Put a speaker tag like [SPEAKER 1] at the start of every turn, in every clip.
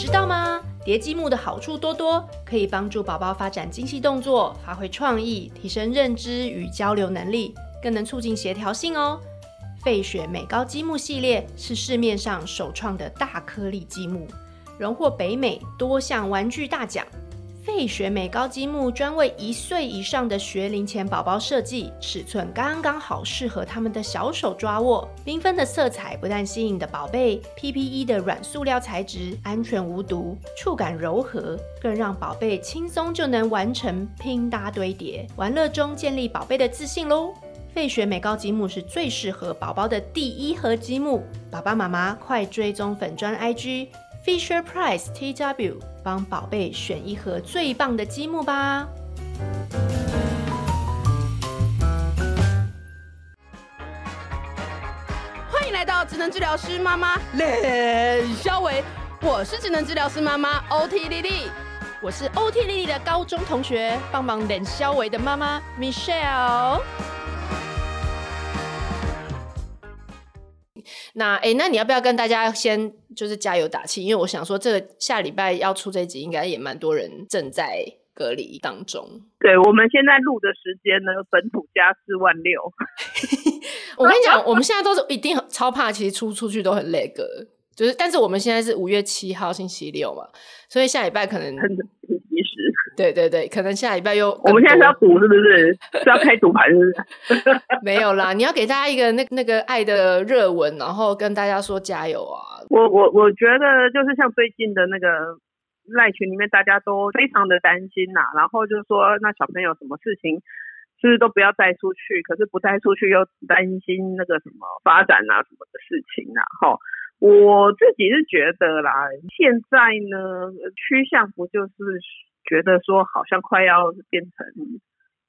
[SPEAKER 1] 知道吗？叠积木的好处多多，可以帮助宝宝发展精细动作，发挥创意，提升认知与交流能力，更能促进协调性哦。费雪美高积木系列是市面上首创的大颗粒积木，荣获北美多项玩具大奖。费雪美高积木专为一岁以上的学龄前宝宝设计，尺寸刚刚好，适合他们的小手抓握。缤纷的色彩不但吸引的宝贝，PPE 的软塑料材质安全无毒，触感柔和，更让宝贝轻松就能完成拼搭堆叠。玩乐中建立宝贝的自信喽！费雪美高积木是最适合宝宝的第一盒积木，爸爸妈妈快追踪粉砖 IG。Fisher Price TW，帮宝贝选一盒最棒的积木吧！
[SPEAKER 2] 欢迎来到职能治疗师妈妈冷肖维，我是职能治疗师妈妈 OT 丽丽，
[SPEAKER 1] 我是 OT 丽丽的高中同学，帮忙冷肖维的妈妈 Michelle。那哎，那你要不要跟大家先就是加油打气？因为我想说，这个下礼拜要出这一集，应该也蛮多人正在隔离当中。
[SPEAKER 3] 对，我们现在录的时间呢，本土加四万六。
[SPEAKER 1] 我跟你讲，我们现在都是一定超怕，其实出出去都很累个，就是，但是我们现在是五月七号星期六嘛，所以下礼拜可能很及时。对对对，可能下礼拜又
[SPEAKER 3] 我们现在是要赌是不是？是要开赌盘是不是？
[SPEAKER 1] 没有啦，你要给大家一个那那个爱的热吻，然后跟大家说加油啊！
[SPEAKER 3] 我我我觉得就是像最近的那个赖群里面，大家都非常的担心呐、啊，然后就是说那小朋友什么事情是不是都不要带出去？可是不带出去又担心那个什么发展啊什么的事情啊，哈。我自己是觉得啦，现在呢趋向不就是。觉得说好像快要变成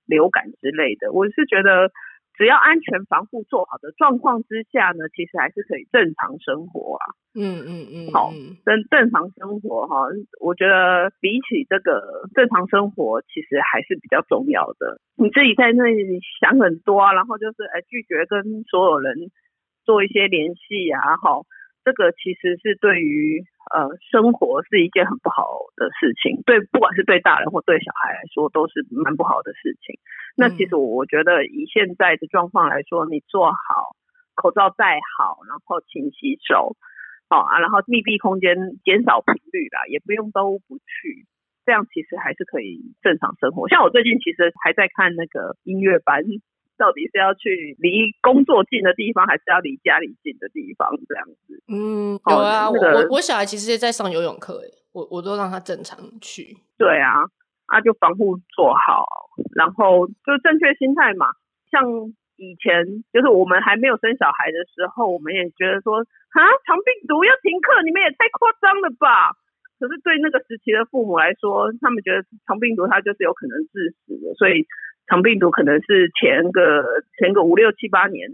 [SPEAKER 3] 流感之类的，我是觉得只要安全防护做好的状况之下呢，其实还是可以正常生活啊。
[SPEAKER 1] 嗯嗯嗯，
[SPEAKER 3] 好，正正常生活哈，我觉得比起这个正常生活，其实还是比较重要的。你自己在那里想很多啊，然后就是哎拒绝跟所有人做一些联系啊，哈。这个其实是对于呃生活是一件很不好的事情，对，不管是对大人或对小孩来说都是蛮不好的事情。那其实我觉得以现在的状况来说，你做好口罩戴好，然后勤洗手，好啊，然后密闭空间减少频率啦，也不用都不去，这样其实还是可以正常生活。像我最近其实还在看那个音乐班。到底是要去离工作近的地方，还是要离家里近的地方？这样子，
[SPEAKER 1] 嗯，有啊，那个、我我小孩其实也在上游泳课，诶，我我都让他正常去。
[SPEAKER 3] 对啊，啊，就防护做好，然后就正确心态嘛。像以前，就是我们还没有生小孩的时候，我们也觉得说，啊，肠病毒要停课，你们也太夸张了吧？可是对那个时期的父母来说，他们觉得肠病毒它就是有可能致死的，所以。肠病毒可能是前个前个五六七八年，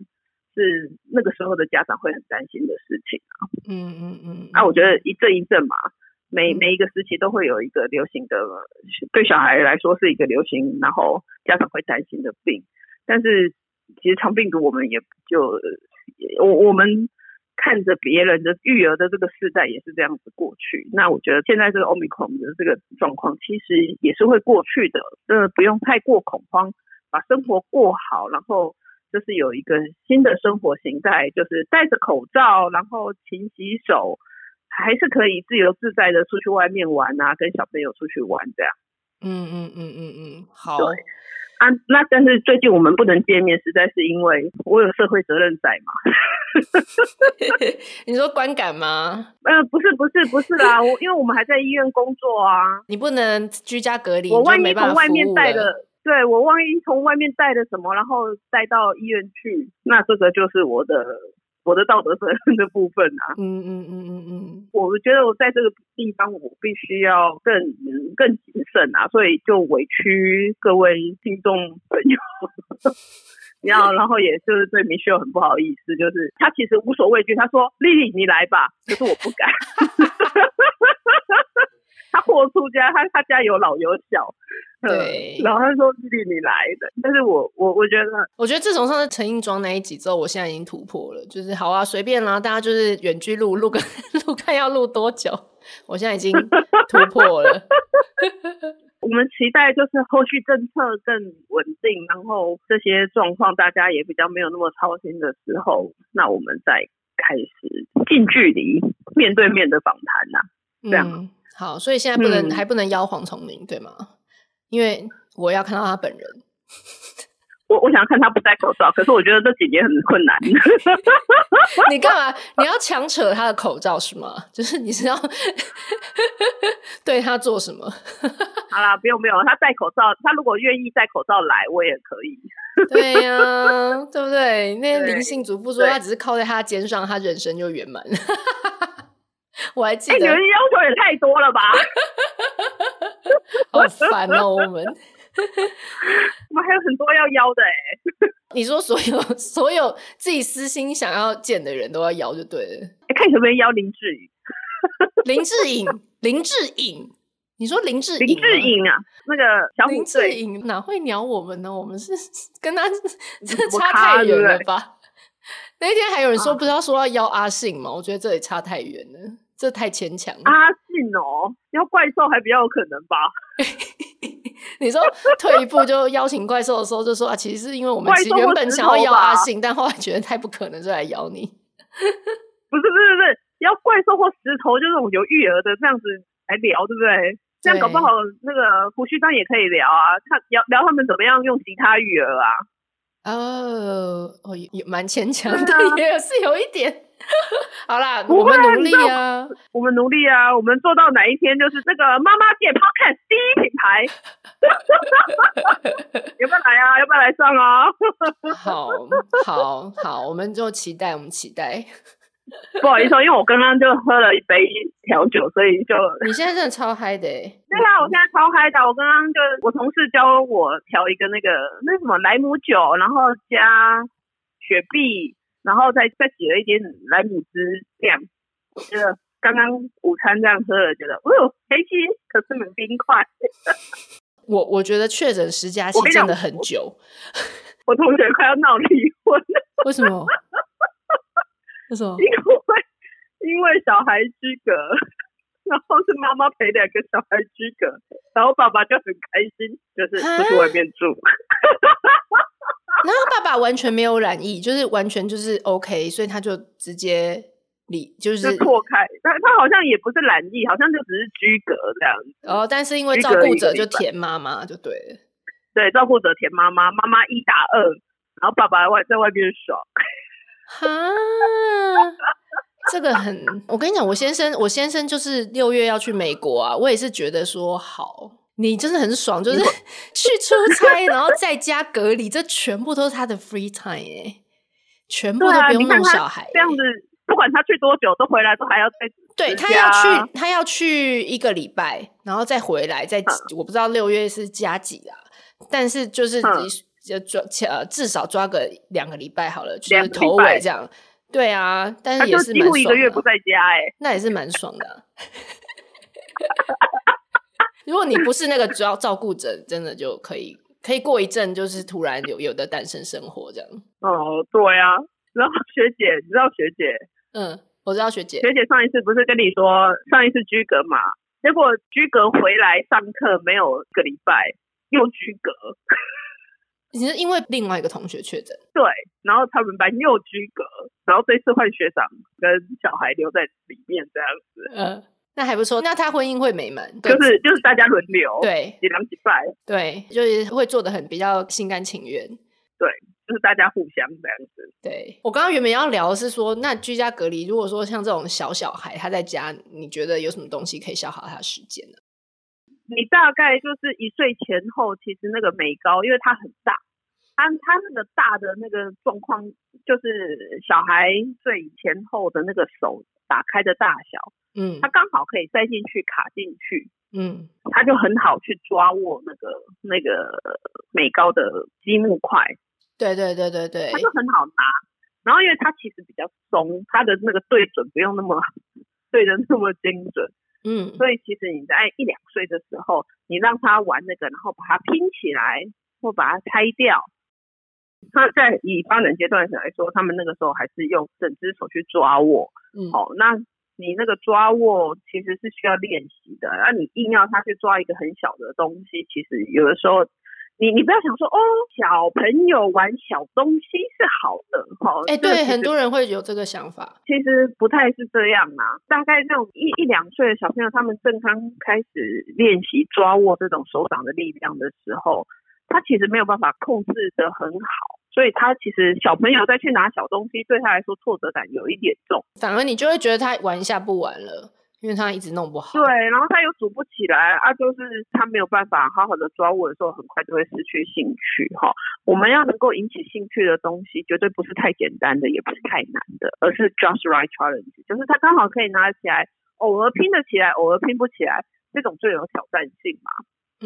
[SPEAKER 3] 是那个时候的家长会很担心的事情啊。
[SPEAKER 1] 嗯嗯嗯。
[SPEAKER 3] 那、啊、我觉得一阵一阵嘛，每每一个时期都会有一个流行的，对小孩来说是一个流行，然后家长会担心的病。但是其实肠病毒我们也就我我们。看着别人的育儿的这个世代也是这样子过去，那我觉得现在这个 Omicron 的这个状况其实也是会过去的，呃，不用太过恐慌，把生活过好，然后就是有一个新的生活形态，就是戴着口罩，然后勤洗手，还是可以自由自在的出去外面玩啊，跟小朋友出去玩这样。
[SPEAKER 1] 嗯嗯嗯嗯嗯，好。
[SPEAKER 3] 对。啊，那但是最近我们不能见面，实在是因为我有社会责任在嘛。
[SPEAKER 1] 你说观感吗？
[SPEAKER 3] 呃，不是，不是，不是啦，我因为我们还在医院工作啊，
[SPEAKER 1] 你不能居家隔离，
[SPEAKER 3] 我万一从外面带的，对，我万一从外面带了什么，然后带到医院去，那这个就是我的。我的道德责任的部分啊，
[SPEAKER 1] 嗯嗯嗯嗯嗯，
[SPEAKER 3] 我觉得我在这个地方我必须要更更谨慎啊，所以就委屈各位听众朋友，然后然后也就是对 Michelle 很不好意思，就是他其实无所畏惧，他说丽丽你来吧，可是我不敢。他豁出家，他他家有老有小，对。然后他说：“弟弟，你来的。”但是我我我觉得，
[SPEAKER 1] 我觉得自从上次陈映庄那一集之后，我现在已经突破了，就是好啊，随便啦，大家就是远距录录个 录，看要录多久。我现在已经突破了。
[SPEAKER 3] 我们期待就是后续政策更稳定，然后这些状况大家也比较没有那么操心的时候，那我们再开始近距离面对面的访谈呐。这样、
[SPEAKER 1] 嗯、好，所以现在不能、嗯、还不能邀黄崇明对吗？因为我要看到他本人。
[SPEAKER 3] 我我想看他不戴口罩，可是我觉得这几年很困难。
[SPEAKER 1] 你干嘛？你要强扯他的口罩是吗？就是你是要 对他做什么？
[SPEAKER 3] 好啦，不用不用，他戴口罩，他如果愿意戴口罩来，我也可以。
[SPEAKER 1] 对呀、啊，对不对？那些林姓主妇说，他只是靠在他肩上，他人生就圆满。我还记得，欸、你们
[SPEAKER 3] 要求也太多了吧？
[SPEAKER 1] 好烦哦，我们。
[SPEAKER 3] 我们还有很多要邀的哎！
[SPEAKER 1] 你说所有 所有自己私心想要见的人都要邀就对了。
[SPEAKER 3] 看可不可以邀林志颖？
[SPEAKER 1] 林志颖，林志颖，你说林志颖？
[SPEAKER 3] 林志颖啊，那个小林
[SPEAKER 1] 志颖哪会鸟我们呢？我们是跟他差太远了吧？那天还有人说不知道说要邀阿信吗？我觉得这里差太远了，这太牵强了。
[SPEAKER 3] 阿信哦，要怪兽还比较有可能吧？
[SPEAKER 1] 你说退一步就邀请怪兽的时候，就说啊，其实是因为我们原本想要邀阿信，但后来觉得太不可能，就来邀你。
[SPEAKER 3] 不是不是不是，要怪兽或石头，就这种有育儿的这样子来聊，对不对？这样搞不好那个胡须章也可以聊啊，他聊聊他们怎么样用其他育儿啊。
[SPEAKER 1] 哦哦，也蛮牵强的，也是有一点。好啦，我们努力啊！
[SPEAKER 3] 我们努力啊！我们做到哪一天就是这个妈妈界 Podcast 第一品牌，要不要来啊？要不要来上啊？
[SPEAKER 1] 好好好，我们就期待，我们期待。
[SPEAKER 3] 不好意思，因为我刚刚就喝了一杯调酒，所以就
[SPEAKER 1] 你现在真的超嗨的。
[SPEAKER 3] 对啊，我现在超嗨的。我刚刚就我同事教我调一个那个那什么莱姆酒，然后加雪碧。然后再再挤了一点莱姆汁，这样我觉得刚刚午餐这样喝了，觉得哦呦，黑漆可是冷冰块。
[SPEAKER 1] 我我觉得确诊十加七真的很久
[SPEAKER 3] 我。我同学快要闹离婚了。
[SPEAKER 1] 为什么？为什么？
[SPEAKER 3] 因为因为小孩居隔，然后是妈妈陪两个小孩居隔，然后爸爸就很开心，就是出去外面住。
[SPEAKER 1] 然后爸爸完全没有染疫，就是完全就是 OK，所以他就直接理就是
[SPEAKER 3] 就破开，他他好像也不是染疫，好像就只是居隔这样子。
[SPEAKER 1] 哦，但是因为照顾者就填妈妈就对了，
[SPEAKER 3] 对，照顾者填妈妈，妈妈一打二，然后爸爸外在外面爽。
[SPEAKER 1] 哈，这个很，我跟你讲，我先生，我先生就是六月要去美国啊，我也是觉得说好。你真的很爽，就是去出差，然后在家隔离，这全部都是他的 free time 哎，全部都不用弄小孩，
[SPEAKER 3] 这样子，不管他去多久，都回来都还要再
[SPEAKER 1] 对他要去，他要去一个礼拜，然后再回来，再我不知道六月是加几啊，但是就是就抓呃至少抓个两个礼拜好了，就是头尾这样，对啊，但是也是蛮爽的，几乎一个月
[SPEAKER 3] 不在家哎，
[SPEAKER 1] 那也是蛮爽的啊。如果你不是那个主要照顾者，真的就可以可以过一阵，就是突然有有的单身生活这样。
[SPEAKER 3] 哦，对啊，然后学姐，你知道学姐？
[SPEAKER 1] 嗯，我知道学姐。
[SPEAKER 3] 学姐上一次不是跟你说上一次居格嘛？结果居格回来上课没有个礼拜又居隔。
[SPEAKER 1] 你是因为另外一个同学确诊？
[SPEAKER 3] 对，然后他们班又居隔，然后这次换学长跟小孩留在里面这样子。嗯。
[SPEAKER 1] 那还不错，那他婚姻会美满，
[SPEAKER 3] 就是就是大家轮流，
[SPEAKER 1] 对，
[SPEAKER 3] 几两几拜，
[SPEAKER 1] 对，就是会做的很比较心甘情愿，
[SPEAKER 3] 对，就是大家互相这样子。
[SPEAKER 1] 对，我刚刚原本要聊的是说，那居家隔离，如果说像这种小小孩他在家，你觉得有什么东西可以消耗他的时间呢？
[SPEAKER 3] 你大概就是一岁前后，其实那个美高，因为它很大，它它那个大的那个状况，就是小孩最前后的那个手打开的大小。嗯，它刚好可以塞进去卡进去，嗯，它就很好去抓握那个那个美高的积木块，
[SPEAKER 1] 对对对对对，
[SPEAKER 3] 它就很好拿。然后因为它其实比较松，它的那个对准不用那么对的那么精准，嗯，所以其实你在一两岁的时候，你让他玩那个，然后把它拼起来或把它拆掉，他在以发展阶段来说，他们那个时候还是用整只手去抓握，嗯，好，那。你那个抓握其实是需要练习的，那你硬要他去抓一个很小的东西，其实有的时候。你你不要想说哦，小朋友玩小东西是好的哈。哎、
[SPEAKER 1] 欸，对，很多人会有这个想法，
[SPEAKER 3] 其实不太是这样啊。大概这种一一两岁的小朋友，他们正刚开始练习抓握这种手掌的力量的时候，他其实没有办法控制得很好，所以他其实小朋友再去拿小东西，对他来说挫折感有一点重，
[SPEAKER 1] 反而你就会觉得他玩一下不玩了。因为他一直弄不好，
[SPEAKER 3] 对，然后他又组不起来啊，就是他没有办法好好的抓握的时候，很快就会失去兴趣哈。我们要能够引起兴趣的东西，绝对不是太简单的，也不是太难的，而是 just right challenge，就是他刚好可以拿起来，偶尔拼得起来，偶尔拼不起来，这种最有挑战性嘛。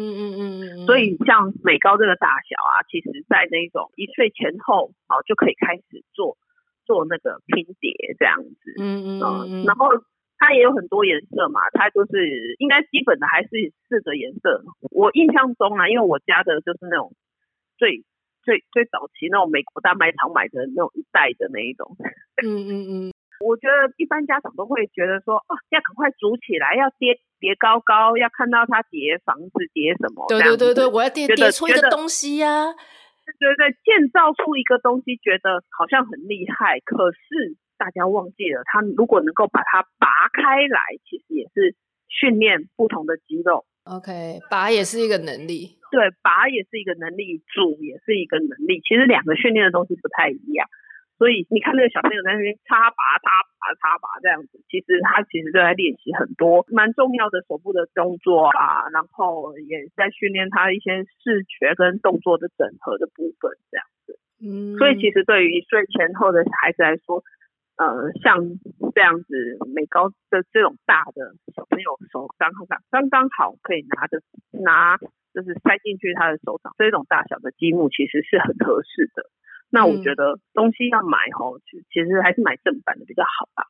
[SPEAKER 1] 嗯嗯嗯嗯。
[SPEAKER 3] 所以像美高这个大小啊，其实在那种一岁前后啊，就可以开始做做那个拼叠这样子。嗯嗯嗯。然后。它也有很多颜色嘛，它就是应该基本的还是四个颜色。我印象中啊，因为我家的就是那种最最最早期那种美国大卖场买的那种一袋的那一种。
[SPEAKER 1] 嗯嗯嗯。
[SPEAKER 3] 我觉得一般家长都会觉得说，哦，要赶快组起来，要叠叠高高，要看到它叠房子叠什么。
[SPEAKER 1] 对对对对，我要叠叠出一个东西呀、啊。
[SPEAKER 3] 对对，建造出一个东西，觉得好像很厉害，可是。大家忘记了，他如果能够把它拔开来，其实也是训练不同的肌肉。
[SPEAKER 1] OK，拔也是一个能力。
[SPEAKER 3] 对，拔也是一个能力，组也是一个能力。其实两个训练的东西不太一样。所以你看那个小朋友在那边插拔、插拔、插拔这样子，其实他其实就在练习很多蛮重要的手部的动作啊，然后也在训练他一些视觉跟动作的整合的部分这样子。嗯，所以其实对于一岁前后的孩子来说，呃，像这样子美高的这种大的小朋友手刚好刚刚好可以拿着拿，就是塞进去他的手掌，这种大小的积木其实是很合适的。那我觉得东西要买吼，其其实还是买正版的比较好吧。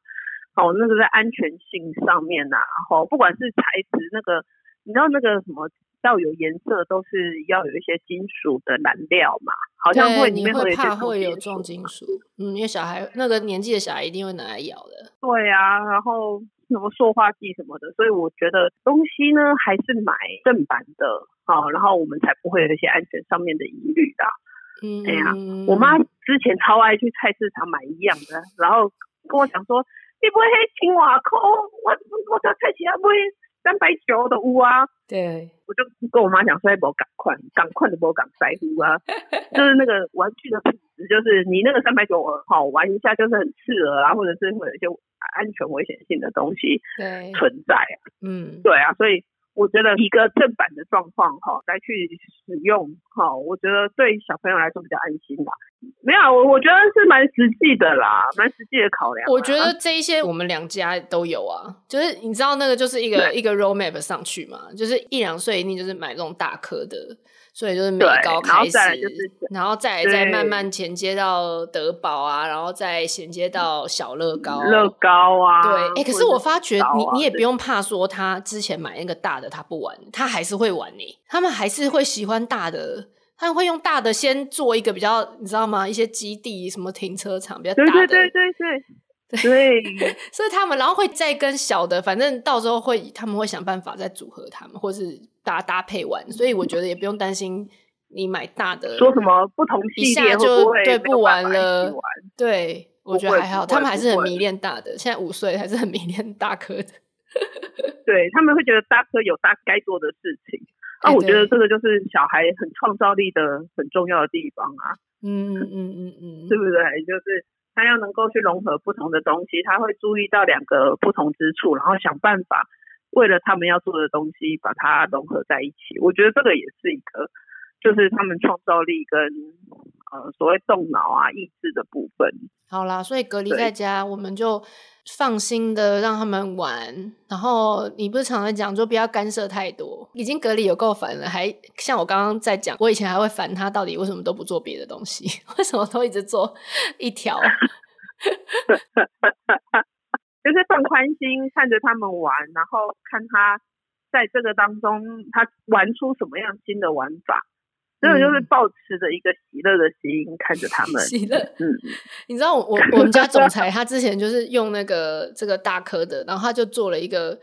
[SPEAKER 3] 哦，那个在安全性上面呐，然后不管是材质那个，你知道那个什么？要有颜色，都是要有一些金属的燃料嘛，好像会里面会，
[SPEAKER 1] 会怕会有重金属，嗯，因为小孩那个年纪的小孩一定会拿来咬的。
[SPEAKER 3] 对啊，然后什么塑化剂什么的，所以我觉得东西呢还是买正版的啊，然后我们才不会有一些安全上面的疑虑的。嗯，对呀，我妈之前超爱去菜市场买一样的，然后跟我讲说，你不会黑青瓦扣，我我在菜市场买。三百九的屋啊，
[SPEAKER 1] 对，
[SPEAKER 3] 我就跟我妈讲说，要不赶快，赶快的不赶塞屋啊，就是那个玩具的品质，就是你那个三百九好玩一下，就是很刺耳啊，或者是会有一些安全危险性的东西存在啊，嗯，对啊，所以。我觉得一个正版的状况哈，来去使用哈，我觉得对小朋友来说比较安心吧。没有，我我觉得是蛮实际的啦，蛮实际的考量。
[SPEAKER 1] 我觉得这一些我们两家都有啊，就是你知道那个就是一个一个 roadmap 上去嘛，就是一两岁一定就是买这种大颗的。所以就是美高开始，然后再再慢慢衔接到德宝啊，然后再衔接到小乐高，
[SPEAKER 3] 乐高啊，
[SPEAKER 1] 对，哎、欸，可是我发觉你你也不用怕说他之前买那个大的他不玩，他还是会玩你，他们还是会喜欢大的，他们会用大的先做一个比较，你知道吗？一些基地什么停车场比较大的，
[SPEAKER 3] 对对对对对。对，
[SPEAKER 1] 所以他们然后会再跟小的，反正到时候会他们会想办法再组合他们，或是搭搭配玩。所以我觉得也不用担心你买大的，
[SPEAKER 3] 说什么不同系列就对
[SPEAKER 1] 不玩了。对，我觉得还好，他们还是很迷恋大的。现在五岁还是很迷恋大颗的。
[SPEAKER 3] 对，他们会觉得大颗有大该做的事情。那、啊、我觉得这个就是小孩很创造力的很重要的地方啊。
[SPEAKER 1] 嗯嗯嗯嗯 嗯，
[SPEAKER 3] 对不对？就是。他要能够去融合不同的东西，他会注意到两个不同之处，然后想办法为了他们要做的东西把它融合在一起。我觉得这个也是一个，就是他们创造力跟呃所谓动脑啊意志的部分。
[SPEAKER 1] 好啦，所以隔离在家，我们就放心的让他们玩。然后你不是常常讲，就不要干涉太多。已经隔离有够烦了，还像我刚刚在讲，我以前还会烦他，到底为什么都不做别的东西？为什么都一直做一条？
[SPEAKER 3] 就是放宽心，看着他们玩，然后看他在这个当中他玩出什么样新的玩法。真的就是抱持着一个喜乐的心看着他们。
[SPEAKER 1] 喜乐，
[SPEAKER 3] 嗯，
[SPEAKER 1] 你知道我我 我们家总裁他之前就是用那个这个大颗的，然后他就做了一个，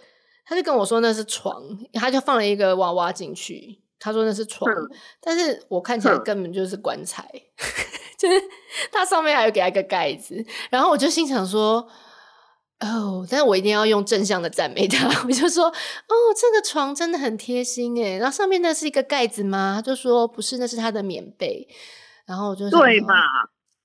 [SPEAKER 1] 他就跟我说那是床，他就放了一个娃娃进去，他说那是床，嗯、但是我看起来根本就是棺材，嗯、就是它上面还有给他一个盖子，然后我就心想说。哦，但是我一定要用正向的赞美他。我就说，哦，这个床真的很贴心诶，然后上面那是一个盖子吗？他就说不是，那是他的棉被。然后我就说，
[SPEAKER 3] 对嘛？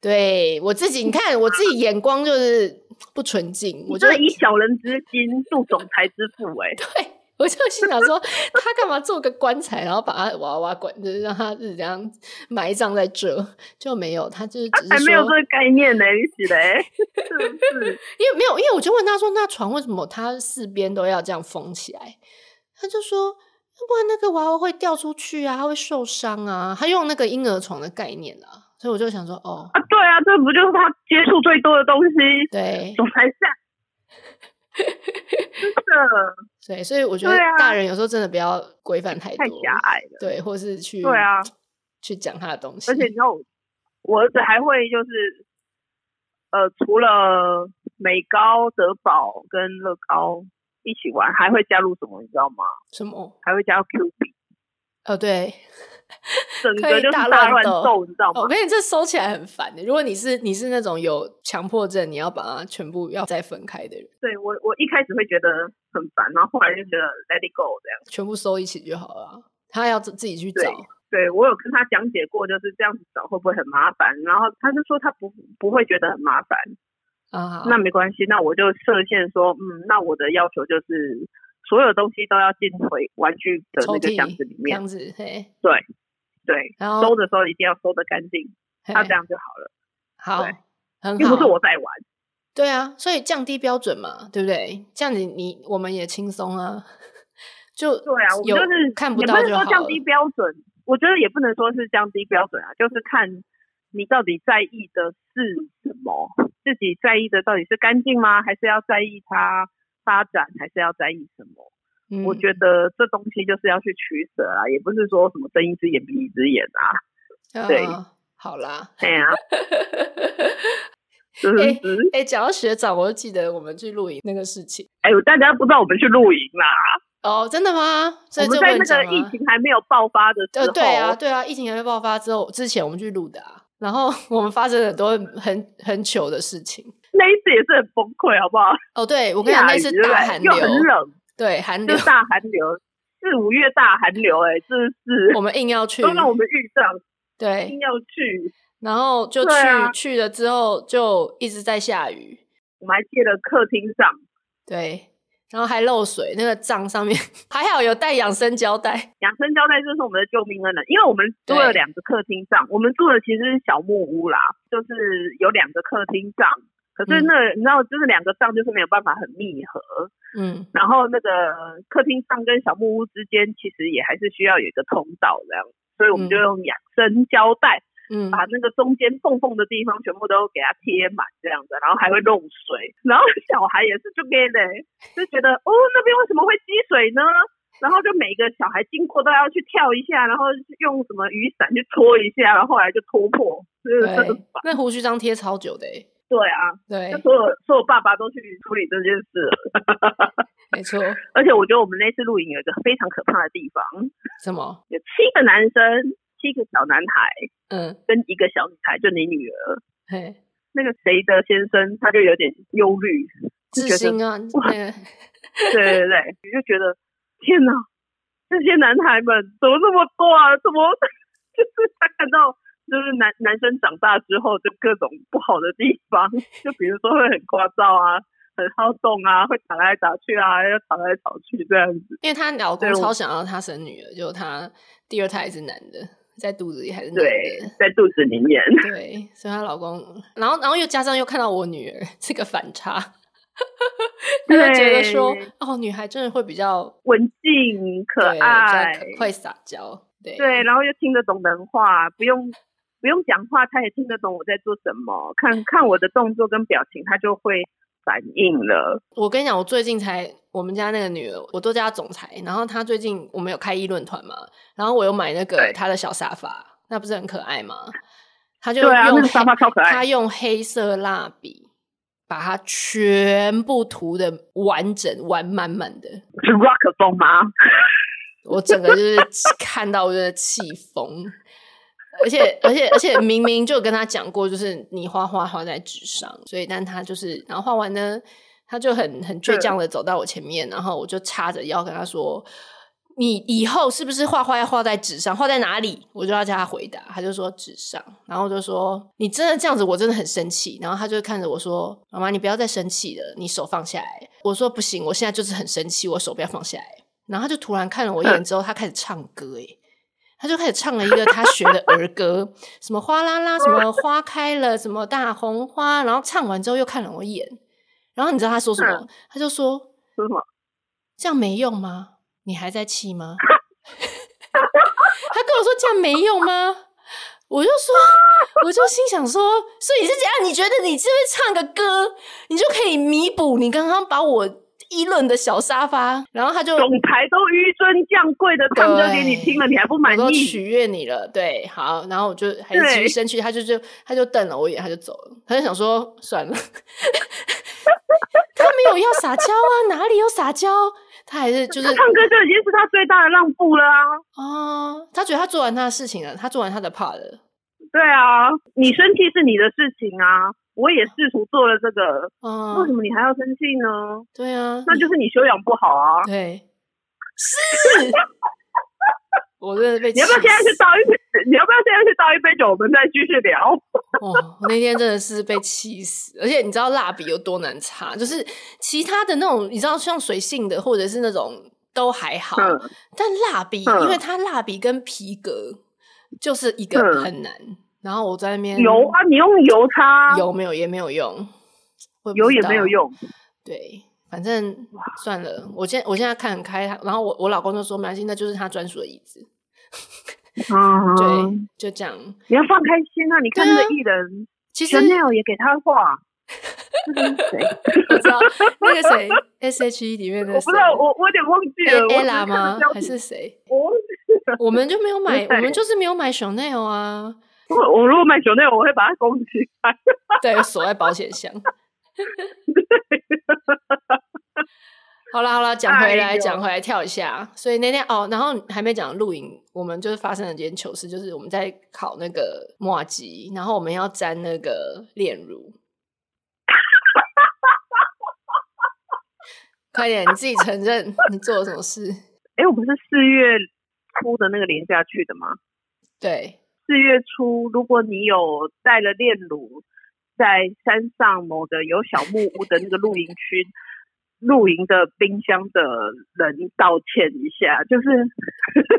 [SPEAKER 1] 对我自己，你看我自己眼光就是不纯净。我就
[SPEAKER 3] 以小人之心度总裁之腹诶。
[SPEAKER 1] 对。我就心想说，他干嘛做个棺材，然后把他娃娃棺，就是让他是这样埋葬在这，就没有，他就是
[SPEAKER 3] 没有这个概念呢，你写嘞？是不是？
[SPEAKER 1] 因为没有，因为我就问他说，那床为什么他四边都要这样封起来？他就说，要不然那个娃娃会掉出去啊，他会受伤啊。他用那个婴儿床的概念啊，所以我就想说，哦，
[SPEAKER 3] 啊，对啊，这不就是他接触最多的东西？
[SPEAKER 1] 对，
[SPEAKER 3] 总裁下。真的，
[SPEAKER 1] 对，所以我觉得大人有时候真的不要规范太多，
[SPEAKER 3] 太狭隘了，
[SPEAKER 1] 对，或是去
[SPEAKER 3] 对啊，
[SPEAKER 1] 去讲他的东西。
[SPEAKER 3] 而且你知道，我儿子还会就是，呃，除了美高、德宝跟乐高一起玩，还会加入什么？你知道吗？
[SPEAKER 1] 什么？
[SPEAKER 3] 还会加入 Q 币。
[SPEAKER 1] 哦，对，
[SPEAKER 3] 整个就是大乱斗，你知道吗？
[SPEAKER 1] 我跟你这收起来很烦的。如果你是你是那种有强迫症，你要把它全部要再分开的人，
[SPEAKER 3] 对我我一开始会觉得很烦，然后后来就觉得 let it go 这样，
[SPEAKER 1] 全部收一起就好了。他要自自己去找。
[SPEAKER 3] 对，对我有跟他讲解过，就是这样子找会不会很麻烦？然后他就说他不不会觉得很麻烦
[SPEAKER 1] 啊。
[SPEAKER 3] 那没关系，那我就设限说，嗯，那我的要求就是。所有东西都要进回玩具的那个箱子里面，
[SPEAKER 1] 箱子，嘿，
[SPEAKER 3] 对对，然后收的时候一定要收的干净，那这样就好了。
[SPEAKER 1] 好，很好，
[SPEAKER 3] 又不是我在玩。
[SPEAKER 1] 对啊，所以降低标准嘛，对不对？这样子你我们也轻松啊。就
[SPEAKER 3] 对啊，我们就是
[SPEAKER 1] 看不到就好了。
[SPEAKER 3] 降低标准，我觉得也不能说是降低标准啊，就是看你到底在意的是什么，自己在意的到底是干净吗？还是要在意它？发展还是要在意什么？嗯，我觉得这东西就是要去取舍啊，也不是说什么睁一只眼闭一只眼啊。哦、对，
[SPEAKER 1] 好啦，
[SPEAKER 3] 对啊。
[SPEAKER 1] 哎哎，讲到学长，我就记得我们去露营那个事情。
[SPEAKER 3] 哎呦，大家不知道我们去露营啦？
[SPEAKER 1] 哦，真的吗？
[SPEAKER 3] 我们在那个疫情还没有爆发的时候，
[SPEAKER 1] 对啊，对啊，疫情还没爆发之后，之前我们去录的啊。然后我们发生很多很很糗的事情。
[SPEAKER 3] 那一次也是很崩溃，好不好？
[SPEAKER 1] 哦，对，我跟你讲，那次大寒流，
[SPEAKER 3] 又很冷，
[SPEAKER 1] 对，寒流，
[SPEAKER 3] 大寒流，四五月大寒流，哎，真是，
[SPEAKER 1] 我们硬要去，
[SPEAKER 3] 都让我们遇上，
[SPEAKER 1] 对，
[SPEAKER 3] 硬要去，
[SPEAKER 1] 然后就去，啊、去了之后就一直在下雨，
[SPEAKER 3] 我们还借了客厅帐，
[SPEAKER 1] 对，然后还漏水，那个帐上面还好有带养生胶带，
[SPEAKER 3] 养生胶带就是我们的救命恩人，因为我们租了两个客厅帐，我们住的其实是小木屋啦，就是有两个客厅帐。可是那、嗯、你知道，就是两个帐就是没有办法很密合，嗯，然后那个客厅帐跟小木屋之间其实也还是需要有一个通道这样，所以我们就用养生胶带，嗯，把那个中间缝缝的地方全部都给它贴满这样子，然后还会漏水，然后小孩也是就给嘞，就觉得哦那边为什么会积水呢？然后就每个小孩经过都要去跳一下，然后用什么雨伞去搓一下，然后后来就戳破，就是这个
[SPEAKER 1] 那胡须章贴超久的诶
[SPEAKER 3] 对啊，
[SPEAKER 1] 对，
[SPEAKER 3] 就所有所有爸爸都去处理这件事了，
[SPEAKER 1] 没错。
[SPEAKER 3] 而且我觉得我们那次露营有一个非常可怕的地方，
[SPEAKER 1] 什么？
[SPEAKER 3] 有七个男生，七个小男孩，嗯，跟一个小女孩，就你女儿。
[SPEAKER 1] 嘿，
[SPEAKER 3] 那个谁的先生他就有点忧虑，
[SPEAKER 1] 自信啊，
[SPEAKER 3] 哇，对对 对，你就觉得天哪，这些男孩们怎么这么多啊？怎么 就是他看到。就是男男生长大之后，就各种不好的地方，就比如说会很聒噪啊，很好动啊，会打来打去啊，要吵来吵去这样子。
[SPEAKER 1] 因为她老公超想要她生女儿，就她第二胎是男的，在肚子里还是男的，
[SPEAKER 3] 对，在肚子里面。
[SPEAKER 1] 对，所以她老公，然后然后又加上又看到我女儿这个反差，他就觉得说，哦，女孩真的会比较
[SPEAKER 3] 文静可爱，
[SPEAKER 1] 会撒娇，对
[SPEAKER 3] 对，然后又听得懂人话，不用。不用讲话，他也听得懂我在做什么。看看我的动作跟表情，他就会反应了。
[SPEAKER 1] 我跟你讲，我最近才我们家那个女儿，我都叫她总裁。然后她最近我们有开议论团嘛，然后我有买那个她的小沙发，那不是很可爱吗？她就用
[SPEAKER 3] 那个沙发超可爱。
[SPEAKER 1] 她用黑色蜡笔把它全部涂的完整完满满的，
[SPEAKER 3] 是 rock 风吗？
[SPEAKER 1] 我整个就是看到我就气疯。而且而且而且明明就跟他讲过，就是你画画画在纸上，所以但他就是，然后画完呢，他就很很倔强的走到我前面，然后我就叉着腰跟他说：“你以后是不是画画要画在纸上？画在哪里？”我就要叫他回答，他就说纸上，然后我就说：“你真的这样子，我真的很生气。”然后他就看着我说：“妈妈，你不要再生气了，你手放下来。”我说：“不行，我现在就是很生气，我手不要放下来。”然后他就突然看了我一眼之后，他开始唱歌，诶他就开始唱了一个他学的儿歌，什么哗啦啦，什么花开了，什么大红花。然后唱完之后又看了我一眼，然后你知道他说什么？嗯、他就说：“说什么？这样没用吗？你还在气吗？” 他跟我说：“这样没用吗？”我就说：“我就心想说，所以是这样？你觉得你这边唱个歌，你就可以弥补你刚刚把我。”议论的小沙发，然后他就
[SPEAKER 3] 总裁都纡尊降贵的唱歌给你听了，你还不满意？
[SPEAKER 1] 我都取悦你了，对，好，然后我就还是继续生气，他就就他就瞪了我一眼，他就走了，他就想说算了，他没有要撒娇啊，哪里有撒娇？他还是就是
[SPEAKER 3] 唱歌就已经是他最大的让步了啊！
[SPEAKER 1] 哦，他觉得他做完他的事情了，他做完他的 part 了。
[SPEAKER 3] 对啊，你生气是你的事情啊。我也试图做了这个，嗯，为什么你还要生气呢？
[SPEAKER 1] 对啊，
[SPEAKER 3] 那就是你修养不好啊。
[SPEAKER 1] 对，是。我真的被。
[SPEAKER 3] 你要不要现在去倒一杯？你要不要现在去倒一杯酒？我们再继续聊。
[SPEAKER 1] 哦，我那天真的是被气死，而且你知道蜡笔有多难擦？就是其他的那种，你知道像水性的或者是那种都还好，嗯、但蜡笔，嗯、因为它蜡笔跟皮革就是一个很难。嗯然后我在那边
[SPEAKER 3] 油啊，你用油擦
[SPEAKER 1] 油没有也没有用，
[SPEAKER 3] 油也没有用。
[SPEAKER 1] 对，反正算了。我现我现在看很开，然后我我老公就说没关系，那就是他专属的椅子。
[SPEAKER 3] 嗯，
[SPEAKER 1] 对，就这样。
[SPEAKER 3] 你要放开心啊！你看那个艺人，其实 Chanel 也给他画。那个是谁？
[SPEAKER 1] 我知道那个谁，S.H.E 里面的。
[SPEAKER 3] 我不知道，我我有点忘记了。
[SPEAKER 1] Ella 吗？还是谁？我们就没有买，我们就是没有买 Chanel 啊。
[SPEAKER 3] 我我如果买酒那我会把它封起来，
[SPEAKER 1] 对，锁在保险箱。好啦好啦，讲回来讲、哎、回来跳一下。所以那天哦，然后还没讲露营，我们就是发生了一件糗事，就是我们在烤那个麻糬，然后我们要沾那个炼乳。快点，你自己承认你做了什么事？
[SPEAKER 3] 哎、欸，我不是四月初的那个连假去的吗？
[SPEAKER 1] 对。
[SPEAKER 3] 四月初，如果你有带了炼乳，在山上某个有小木屋的那个露营区露营的冰箱的人，道歉一下。就是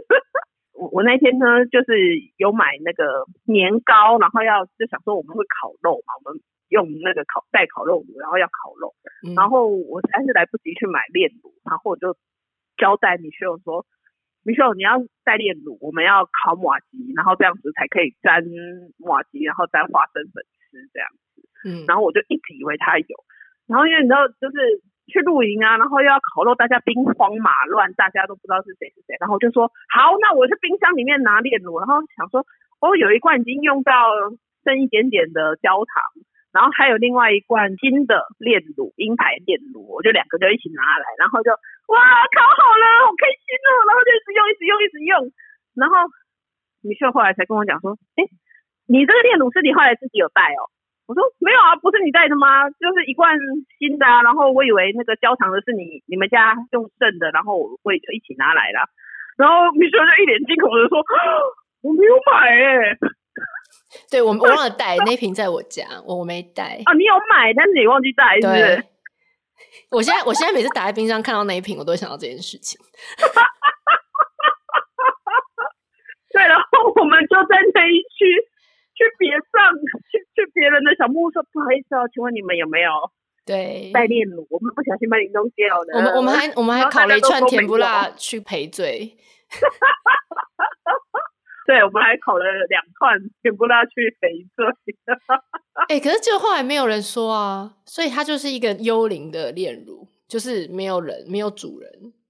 [SPEAKER 3] 我我那天呢，就是有买那个年糕，然后要就想说我们会烤肉嘛，我们用那个烤带烤肉炉，然后要烤肉，嗯、然后我实在是来不及去买炼乳，然后我就交代米秀说。米秀，你要带炼乳，我们要烤马吉，然后这样子才可以沾马吉，然后沾花生粉吃这样子。嗯，然后我就一直以为他有，然后因为你知道，就是去露营啊，然后又要烤肉，大家兵荒马乱，大家都不知道是谁是谁，然后就说好，那我去冰箱里面拿炼乳，然后想说哦，有一罐已经用到剩一点点的焦糖。然后还有另外一罐新的炼乳，鹰牌炼乳，我就两个就一起拿来，然后就哇，烤好了，好开心哦！然后就一直用，一直用，一直用。然后米秀后来才跟我讲说，哎，你这个炼乳是你后来自己有带哦？我说没有啊，不是你带的吗？就是一罐新的啊。然后我以为那个焦糖的是你你们家用剩的，然后我会就一起拿来了。然后米秀就一脸惊恐的说，我没有买哎。
[SPEAKER 1] 对，我我忘了带 那瓶在我家，我我没带
[SPEAKER 3] 啊。你有买，但是你忘记带，是不是？对。
[SPEAKER 1] 我现在我现在每次打开冰箱看到那一瓶，我都会想到这件事情。
[SPEAKER 3] 对，然后我们就在那一区去别上去去别人的小木屋说，不好意思哦，请问你们有没有
[SPEAKER 1] 对
[SPEAKER 3] 带炼乳？我们不小心把你弄掉了。
[SPEAKER 1] 我们我们还我们还烤了一串甜不辣去赔罪。
[SPEAKER 3] 对，我们还烤了两串甜不辣去赔罪。
[SPEAKER 1] 哎、欸，可是就后来没有人说啊，所以它就是一个幽灵的炼乳。就是没有人，没有主人，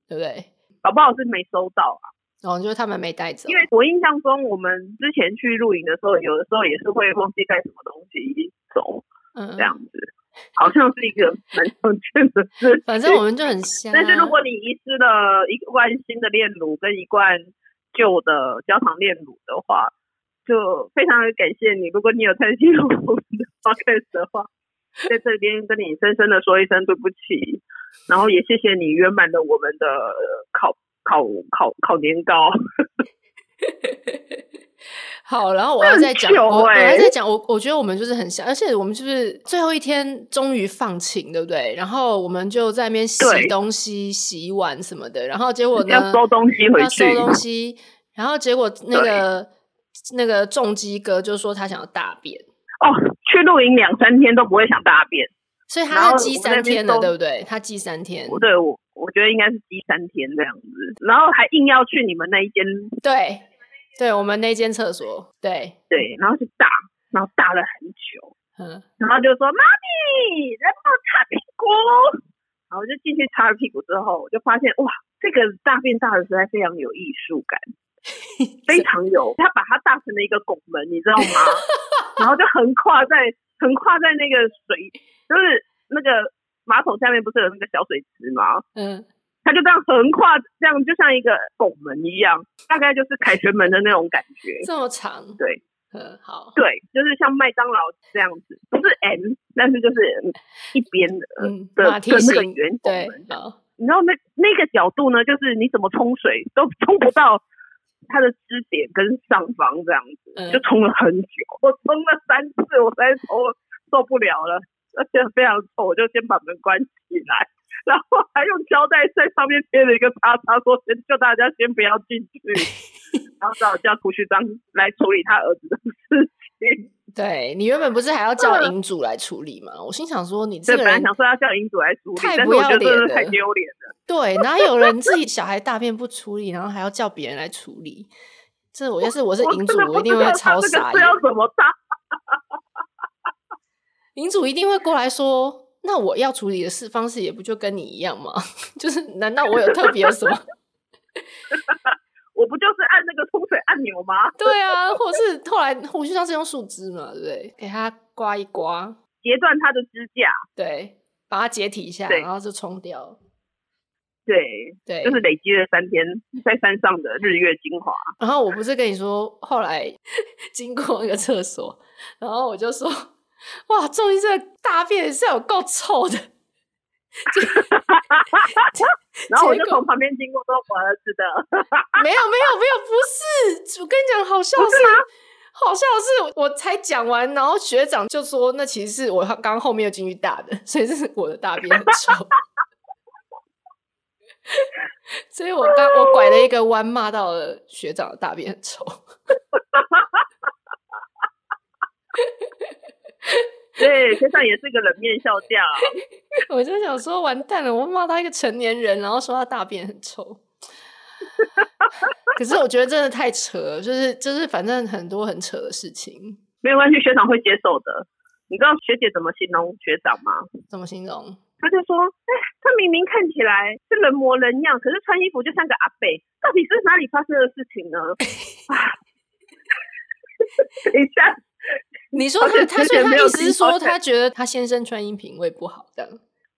[SPEAKER 1] 对不对？
[SPEAKER 3] 搞不好是没收到啊。
[SPEAKER 1] 哦，就是他们没带走。
[SPEAKER 3] 因为我印象中，我们之前去露营的时候，有的时候也是会忘记带什么东西走，嗯，这样子，好像是一个蛮常见的事。
[SPEAKER 1] 反正我们就很香。
[SPEAKER 3] 但是如果你遗失了一罐新的炼乳跟一罐旧的焦糖炼乳的话，就非常的感谢你。如果你有参与我们的 podcast 的话，在这边跟你深深的说一声对不起，然后也谢谢你圆满的我们的烤。烤烤烤年糕，
[SPEAKER 1] 好，然后我要再讲，欸、我我还在讲，我我觉得我们就是很像，而且我们就是最后一天终于放晴，对不对？然后我们就在那边洗东西、洗碗什么的，然后结果呢，
[SPEAKER 3] 要收东西回去，
[SPEAKER 1] 要收东西，然后结果那个那个重机哥就说他想要大便
[SPEAKER 3] 哦，去露营两三天都不会想大便，
[SPEAKER 1] 所以他要积三天的，对不对？他积三天，
[SPEAKER 3] 对我。我觉得应该是积三天这样子，然后还硬要去你们那一间，
[SPEAKER 1] 对，对我们那间厕所，对
[SPEAKER 3] 对，然后就大，然后大了很久，嗯，然后就说妈咪，来帮我擦屁股，然后我就进去擦了屁股之后，我就发现哇，这个大便大的实在非常有艺术感，非常有，他把它大成了一个拱门，你知道吗？然后就横跨在横跨在那个水，就是那个。马桶下面不是有那个小水池吗？嗯，它就这样横跨，这样就像一个拱门一样，大概就是凯旋门的那种感觉。
[SPEAKER 1] 这么长？
[SPEAKER 3] 对，
[SPEAKER 1] 嗯，好，
[SPEAKER 3] 对，就是像麦当劳这样子，不是 M，但是就是一边的，嗯，的的那个圆拱门。好，你知道那那个角度呢，就是你怎么冲水都冲不到它的支点跟上方这样子，嗯、就冲了很久，我冲了三次，我才冲受不了了。而且非常臭，我就先把门关起来，然后还用胶带在上面贴了一个叉叉，说先叫大家先不要进去，然后只好叫胡须章来处理他儿子的事情。
[SPEAKER 1] 对，你原本不是还要叫银主来处理吗？我心想说，你这个人
[SPEAKER 3] 本来想说要叫银主来处理，
[SPEAKER 1] 太不要脸了，
[SPEAKER 3] 太丢脸了。
[SPEAKER 1] 对，哪有人自己小孩大便不处理，然后还要叫别人来处理？这我要是我是银主，我，我一定会超傻眼。
[SPEAKER 3] 这要怎么打？
[SPEAKER 1] 领主一定会过来说：“那我要处理的事方式也不就跟你一样吗？就是难道我有特别什么？
[SPEAKER 3] 我不就是按那个冲水按钮吗？
[SPEAKER 1] 对啊，或者是后来胡须章是用树枝嘛，对不对？给它刮一刮，
[SPEAKER 3] 截断它的支架，
[SPEAKER 1] 对，把它解体一下，然后就冲掉。
[SPEAKER 3] 对对，就是累积了三天在山上的日月精华。
[SPEAKER 1] 然后我不是跟你说，后来经过那个厕所，然后我就说。”哇！终于这个大便是有够臭的，
[SPEAKER 3] 然后我就从旁边经过，说：“我儿子的。”
[SPEAKER 1] 没有没有没有，不是！我跟你讲，好笑是，是好笑是，我才讲完，然后学长就说：“那其实是我刚刚后面又进去大的，所以这是我的大便很臭。”所以我刚我拐了一个弯，骂到了学长的大便很臭。
[SPEAKER 3] 对，学长也是个冷面笑匠。
[SPEAKER 1] 我就想说，完蛋了，我骂他一个成年人，然后说他大便很臭。可是我觉得真的太扯了，就是就是，反正很多很扯的事情。
[SPEAKER 3] 没有关系，学长会接受的。你知道学姐怎么形容学长吗？
[SPEAKER 1] 怎么形容？
[SPEAKER 3] 他就说：“哎，他明明看起来是人模人样，可是穿衣服就像个阿伯，到底是哪里发生的事情呢？”啊，等一下。
[SPEAKER 1] 你说他，他所以他意思是说，他觉得他先生穿衣品味不好，这样。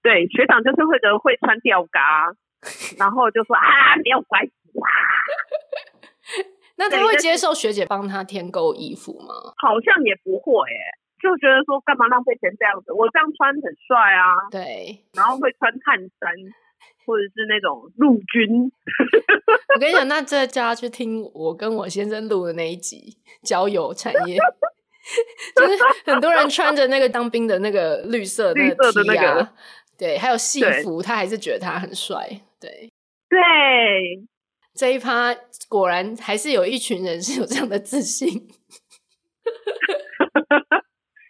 [SPEAKER 3] 对，学长就是会得，会穿吊嘎，然后就说啊，没有关系啊。
[SPEAKER 1] 那他会接受学姐帮他添购衣服吗？
[SPEAKER 3] 好像也不会，哎，就觉得说干嘛浪费钱这样子？我这样穿很帅啊。
[SPEAKER 1] 对，
[SPEAKER 3] 然后会穿汗衫，或者是那种陆军。
[SPEAKER 1] 我跟你讲，那这家去听我跟我先生录的那一集交友产业。就是很多人穿着那个当兵的那个绿色的 T 啊，绿色的那个，对，还有戏服，他还是觉得他很帅，对
[SPEAKER 3] 对。
[SPEAKER 1] 这一趴果然还是有一群人是有这样的自信。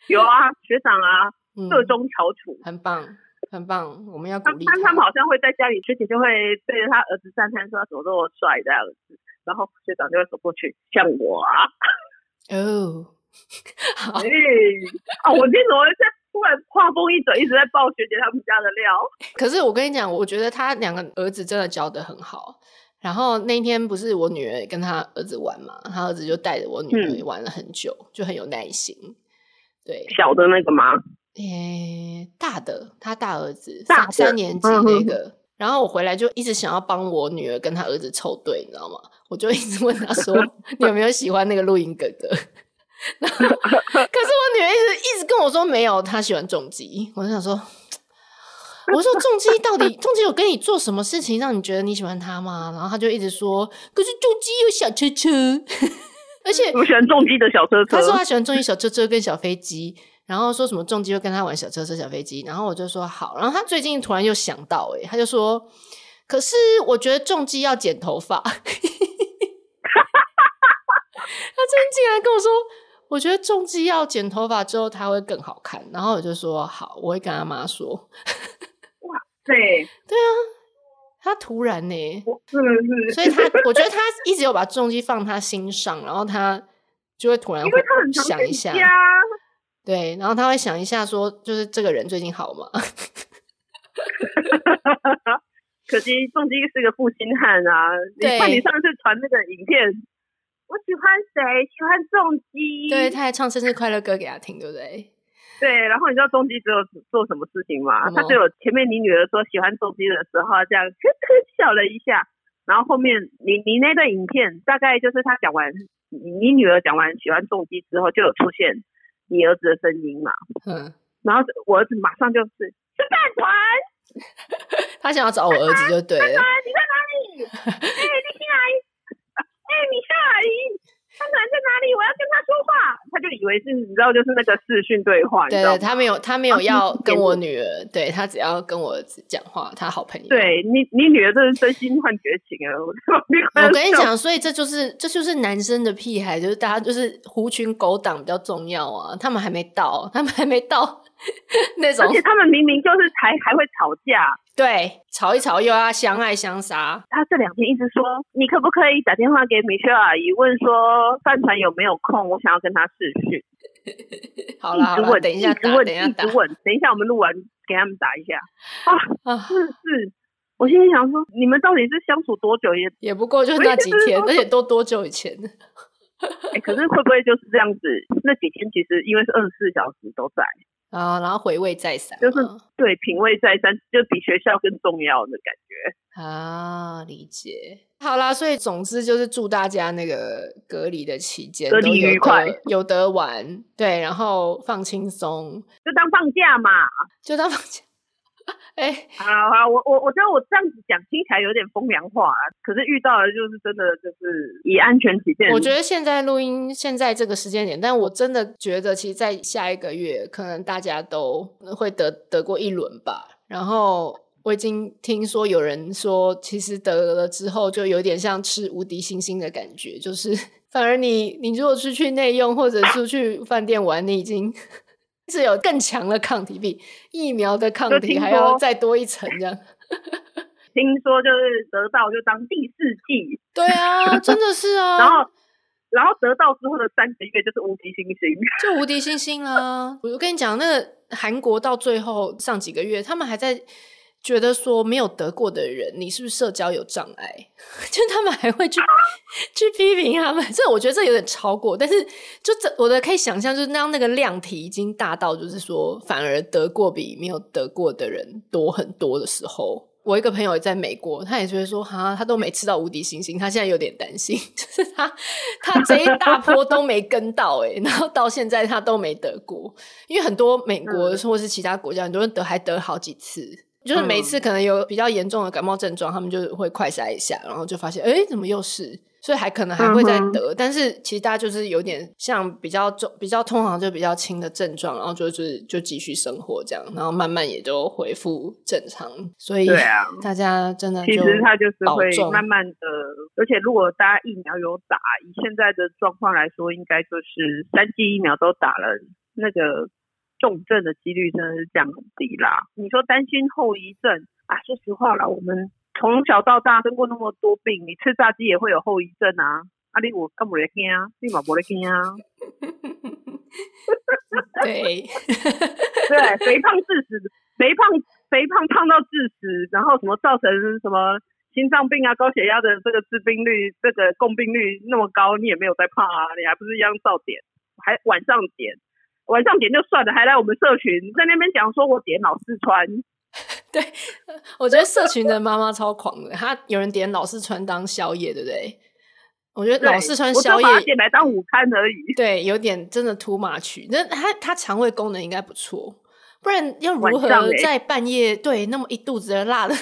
[SPEAKER 3] 有啊，学长啊，各中翘楚，
[SPEAKER 1] 很棒，很棒，我们要鼓励他。
[SPEAKER 3] 他们好像会在家里，学姐就会对着他儿子赞叹说：“他怎么这么帅这样子。”然后学长就会走过去，像我啊，
[SPEAKER 1] 哦。好，
[SPEAKER 3] 哎，啊，我今天怎么在？突然话锋一转，一直在爆学姐他们家的料。
[SPEAKER 1] 可是我跟你讲，我觉得他两个儿子真的教的很好。然后那天不是我女儿跟他儿子玩嘛，他儿子就带着我女儿玩了很久，嗯、就很有耐心。对，
[SPEAKER 3] 小的那个吗？
[SPEAKER 1] 诶，大的，他大儿子
[SPEAKER 3] 大
[SPEAKER 1] 三三年级那个。嗯、然后我回来就一直想要帮我女儿跟他儿子凑对，你知道吗？我就一直问他说：“你有没有喜欢那个录音哥哥？” 可是我女儿一直一直跟我说没有，她喜欢重机。我就想说，我说重机到底 重机有跟你做什么事情让你觉得你喜欢他吗？然后她就一直说，可是重机有小车车，而且
[SPEAKER 3] 我喜欢重机的小车车。
[SPEAKER 1] 她说她喜欢重机小车车跟小飞机，然后说什么重机会跟他玩小车车、小飞机。然后我就说好。然后他最近突然又想到，诶，他就说，可是我觉得重机要剪头发。他最近竟然跟我说。我觉得重机要剪头发之后，他会更好看。然后我就说好，我会跟他妈说。
[SPEAKER 3] 哇塞，
[SPEAKER 1] 对啊，他突然呢、欸，
[SPEAKER 3] 是是，
[SPEAKER 1] 所以他我觉得他一直有把重机放他心上，然后他就会突然会想一下，对，然后他会想一下说，就是这个人最近好吗？
[SPEAKER 3] 可惜重机是个负心汉啊！对你看你上次传那个影片。我喜欢谁？喜欢重机。
[SPEAKER 1] 对，他还唱生日快乐歌给他听，对不对？
[SPEAKER 3] 对，然后你知道重机只有做什么事情吗？他只有前面你女儿说喜欢重机的时候，这样呵呵 笑了一下，然后后面你你那段影片大概就是他讲完，你女儿讲完喜欢重机之后，就有出现你儿子的声音嘛。嗯。然后我儿子马上就是吃饭团，
[SPEAKER 1] 他想要找我儿子就对了。饭团，
[SPEAKER 3] 你在哪里？哎、欸，你进来。哎、欸，米夏阿姨，他男在哪里？我要跟他说话。他就以为是，你知道，就是那个视讯对话。
[SPEAKER 1] 对，他没有，他没有要跟我女儿，啊、对他只要跟我讲话，他好朋友。
[SPEAKER 3] 对你，你女儿真是真心换绝情啊！我
[SPEAKER 1] 跟你讲，所以这就是，这就是男生的屁孩，就是大家就是狐群狗党比较重要啊。他们还没到，他们还没到 那种，
[SPEAKER 3] 而且他们明明就是还还会吵架。
[SPEAKER 1] 对，吵一吵又要相爱相杀。
[SPEAKER 3] 他这两天一直说，你可不可以打电话给米雪阿姨，问说饭团有没有空，我想要跟他试训。
[SPEAKER 1] 好了好了，等一下打，等一下打，
[SPEAKER 3] 等一下我们录完给他们打一下。啊，是是，我心里想说，你们到底是相处多久？也
[SPEAKER 1] 也不过就是那几天，而且都多久以前？
[SPEAKER 3] 哎，可是会不会就是这样子？那几天其实因为是二十四小时都在。
[SPEAKER 1] 啊，然后回味再三，
[SPEAKER 3] 就是对品味再三，就比学校更重要的感觉
[SPEAKER 1] 啊，理解。好啦，所以总之就是祝大家那个隔离的期间
[SPEAKER 3] 隔离愉快，
[SPEAKER 1] 有得玩，对，然后放轻松，
[SPEAKER 3] 就当放假嘛，
[SPEAKER 1] 就当放假。哎，
[SPEAKER 3] 好好，我我我觉得我这样子讲听起来有点风凉话，可是遇到的就是真的就是以安全起见。
[SPEAKER 1] 我觉得现在录音现在这个时间点，但我真的觉得，其实，在下一个月，可能大家都会得得过一轮吧。然后我已经听说有人说，其实得了之后，就有点像吃无敌星星的感觉，就是 反而你你如果是去内用或者出去饭店玩，你已经。是有更强的抗体，比疫苗的抗体还要再多一层这样。
[SPEAKER 3] 听说就是得到就当第四季，
[SPEAKER 1] 对啊，真的是啊。
[SPEAKER 3] 然后，然后得到之后的三个月就是无敌星星，
[SPEAKER 1] 就无敌星星啦。我跟你讲，那个韩国到最后上几个月，他们还在。觉得说没有得过的人，你是不是社交有障碍？就他们还会去去批评他们，这我觉得这有点超过。但是就这，我的可以想象，就是当那个量体已经大到，就是说反而得过比没有得过的人多很多的时候，我一个朋友也在美国，他也觉得说，哈，他都没吃到无敌星星，他现在有点担心，就是他他这一大波都没跟到，诶然后到现在他都没得过，因为很多美国或是其他国家很多人得还得好几次。就是每次可能有比较严重的感冒症状，他们就会快筛一下，然后就发现，哎，怎么又是？所以还可能还会再得。但是其实大家就是有点像比较重、比较通常就比较轻的症状，然后就是就继续生活这样，然后慢慢也就恢复正常。所以对啊，大家真的
[SPEAKER 3] 其实他就是会慢慢的，而且如果大家疫苗有打，以现在的状况来说，应该就是三剂疫苗都打了，那个。重症的几率真的是降低啦。你说担心后遗症啊？说实话啦，我们从小到大生过那么多病，你吃炸鸡也会有后遗症啊。啊，你我干嘛来听啊？立马不来听啊。
[SPEAKER 1] 对，
[SPEAKER 3] 对，肥胖致死，肥胖肥胖胖到致死，然后什么造成什么心脏病啊、高血压的这个致病率、这个共病率那么高，你也没有在怕啊？你还不是一样照点，还晚上点，晚上点就算了，还来我们社群在那边讲说我点老四川。
[SPEAKER 1] 对，我觉得社群的妈妈超狂的，她有人点老四川当宵夜，对不对？我觉得老四川宵夜
[SPEAKER 3] 点来当午餐而已。
[SPEAKER 1] 对，有点真的 too much。那他他肠胃功能应该不错，不然要如何在半夜对那么一肚子的辣的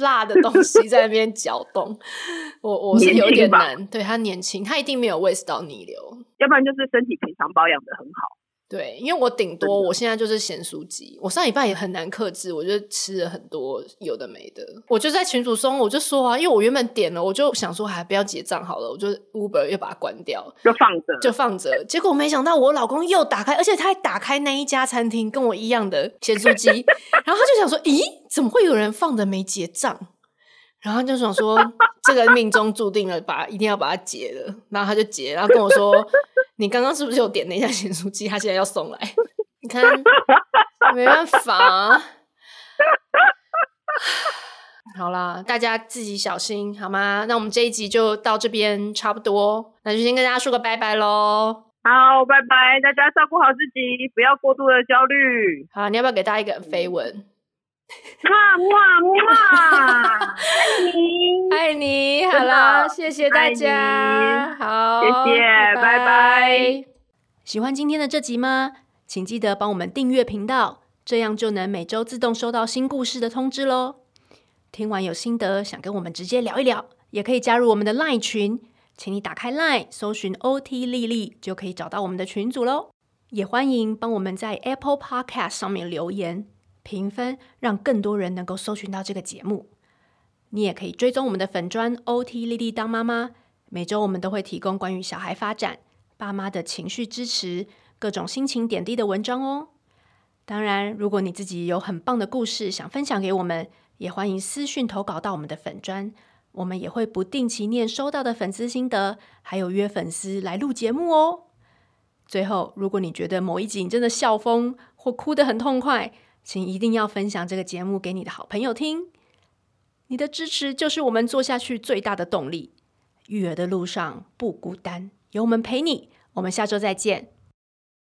[SPEAKER 1] 辣的东西在那边搅动？我我是有点难。对，他年轻，他一定没有胃食道逆流，
[SPEAKER 3] 要不然就是身体平常保养的很好。
[SPEAKER 1] 对，因为我顶多我现在就是咸酥鸡，我上礼拜也很难克制，我就吃了很多有的没的。我就在群组中我就说啊，因为我原本点了，我就想说还不要结账好了，我就 Uber 又把它关掉，
[SPEAKER 3] 就放着，
[SPEAKER 1] 就放着。结果没想到我老公又打开，而且他还打开那一家餐厅跟我一样的咸酥鸡，然后他就想说，咦，怎么会有人放着没结账？然后他就想说，这个命中注定了，把一定要把它结了。然后他就结，然后跟我说。你刚刚是不是有点那下咸酥鸡？他现在要送来，你看，没办法。好啦，大家自己小心好吗？那我们这一集就到这边差不多，那就先跟大家说个拜拜喽。
[SPEAKER 3] 好，拜拜，大家照顾好自己，不要过度的焦虑。
[SPEAKER 1] 好，你要不要给大家一个飞吻？
[SPEAKER 3] 哇哇哇！爱你，
[SPEAKER 1] 爱你。好啦，谢谢大家。好，
[SPEAKER 3] 谢谢，拜拜。
[SPEAKER 1] 喜欢今天的这集吗？请记得帮我们订阅频道，这样就能每周自动收到新故事的通知喽。听完有心得，想跟我们直接聊一聊，也可以加入我们的 LINE 群，请你打开 LINE 搜寻 OT 丽丽，就可以找到我们的群组喽。也欢迎帮我们在 Apple Podcast 上面留言。评分，让更多人能够搜寻到这个节目。你也可以追踪我们的粉砖 OT 丽丽当妈妈，每周我们都会提供关于小孩发展、爸妈的情绪支持、各种心情点滴的文章哦。当然，如果你自己有很棒的故事想分享给我们，也欢迎私讯投稿到我们的粉砖，我们也会不定期念收到的粉丝心得，还有约粉丝来录节目哦。最后，如果你觉得某一集你真的笑疯或哭得很痛快，请一定要分享这个节目给你的好朋友听，你的支持就是我们做下去最大的动力。育儿的路上不孤单，有我们陪你。我们下周再见。